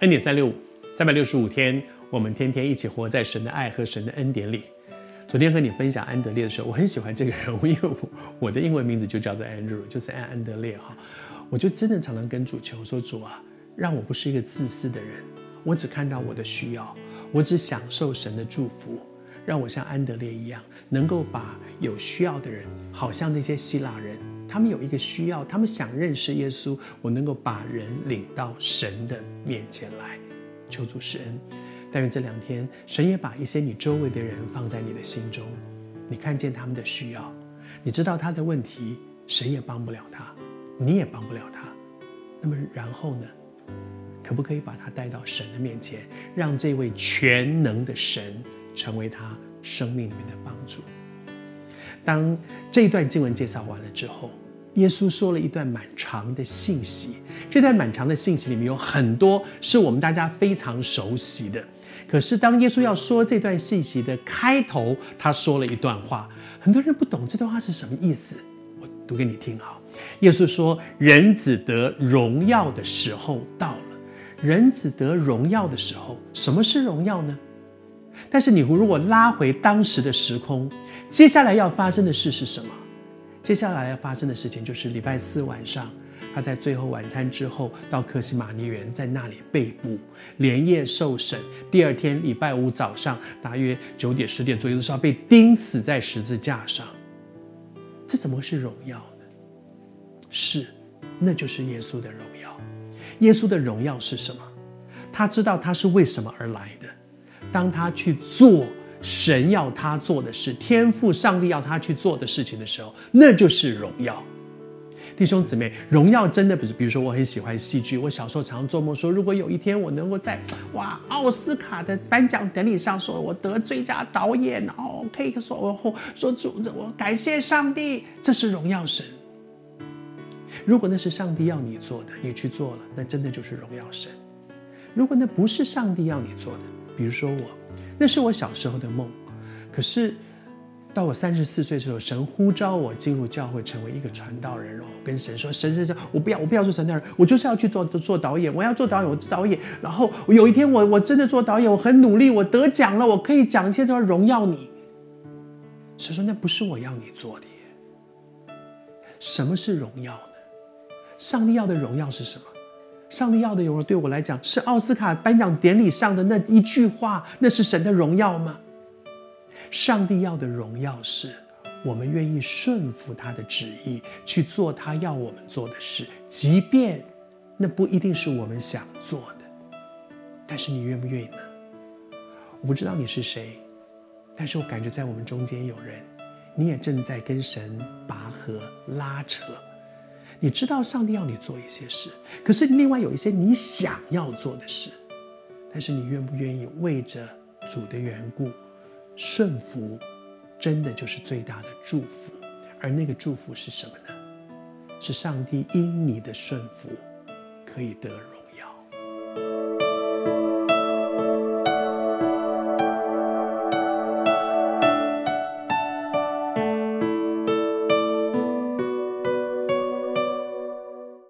恩典三六五，三百六十五天，我们天天一起活在神的爱和神的恩典里。昨天和你分享安德烈的时候，我很喜欢这个人物，因为我我的英文名字就叫做 Andrew，就是安安德烈哈。我就真的常常跟主求说：主啊，让我不是一个自私的人，我只看到我的需要，我只享受神的祝福，让我像安德烈一样，能够把有需要的人，好像那些希腊人。他们有一个需要，他们想认识耶稣，我能够把人领到神的面前来，求主施恩。但愿这两天，神也把一些你周围的人放在你的心中，你看见他们的需要，你知道他的问题，谁也帮不了他，你也帮不了他。那么然后呢？可不可以把他带到神的面前，让这位全能的神成为他生命里面的帮助？当这一段经文介绍完了之后，耶稣说了一段蛮长的信息。这段蛮长的信息里面有很多是我们大家非常熟悉的。可是当耶稣要说这段信息的开头，他说了一段话，很多人不懂这段话是什么意思。我读给你听好。耶稣说：“人子得荣耀的时候到了。人子得荣耀的时候，什么是荣耀呢？”但是你如果拉回当时的时空，接下来要发生的事是什么？接下来要发生的事情就是礼拜四晚上，他在最后晚餐之后到克西马尼园，在那里被捕，连夜受审。第二天礼拜五早上大约九点十点左右的时候被钉死在十字架上。这怎么是荣耀呢？是，那就是耶稣的荣耀。耶稣的荣耀是什么？他知道他是为什么而来的。当他去做神要他做的事，天赋上帝要他去做的事情的时候，那就是荣耀。弟兄姊妹，荣耀真的不是，比如说我很喜欢戏剧，我小时候常做梦说，如果有一天我能够在哇奥斯卡的颁奖典礼上说我得最佳导演，然后可以说我说主子，我感谢上帝，这是荣耀神。如果那是上帝要你做的，你去做了，那真的就是荣耀神。如果那不是上帝要你做的，比如说我，那是我小时候的梦，可是到我三十四岁的时候，神呼召我进入教会，成为一个传道人，然后跟神说：“神神神，我不要，我不要做传道人，我就是要去做做导演，我要做导演，我做导演。然后有一天我，我真的做导演，我很努力，我得奖了，我可以讲一些都要荣耀你。”神说：“那不是我要你做的耶。什么是荣耀呢？上帝要的荣耀是什么？”上帝要的荣耀，对我来讲是奥斯卡颁奖典礼上的那一句话，那是神的荣耀吗？上帝要的荣耀是我们愿意顺服他的旨意，去做他要我们做的事，即便那不一定是我们想做的。但是你愿不愿意呢？我不知道你是谁，但是我感觉在我们中间有人，你也正在跟神拔河拉扯。你知道上帝要你做一些事，可是另外有一些你想要做的事，但是你愿不愿意为着主的缘故顺服，真的就是最大的祝福。而那个祝福是什么呢？是上帝因你的顺服可以得荣耀。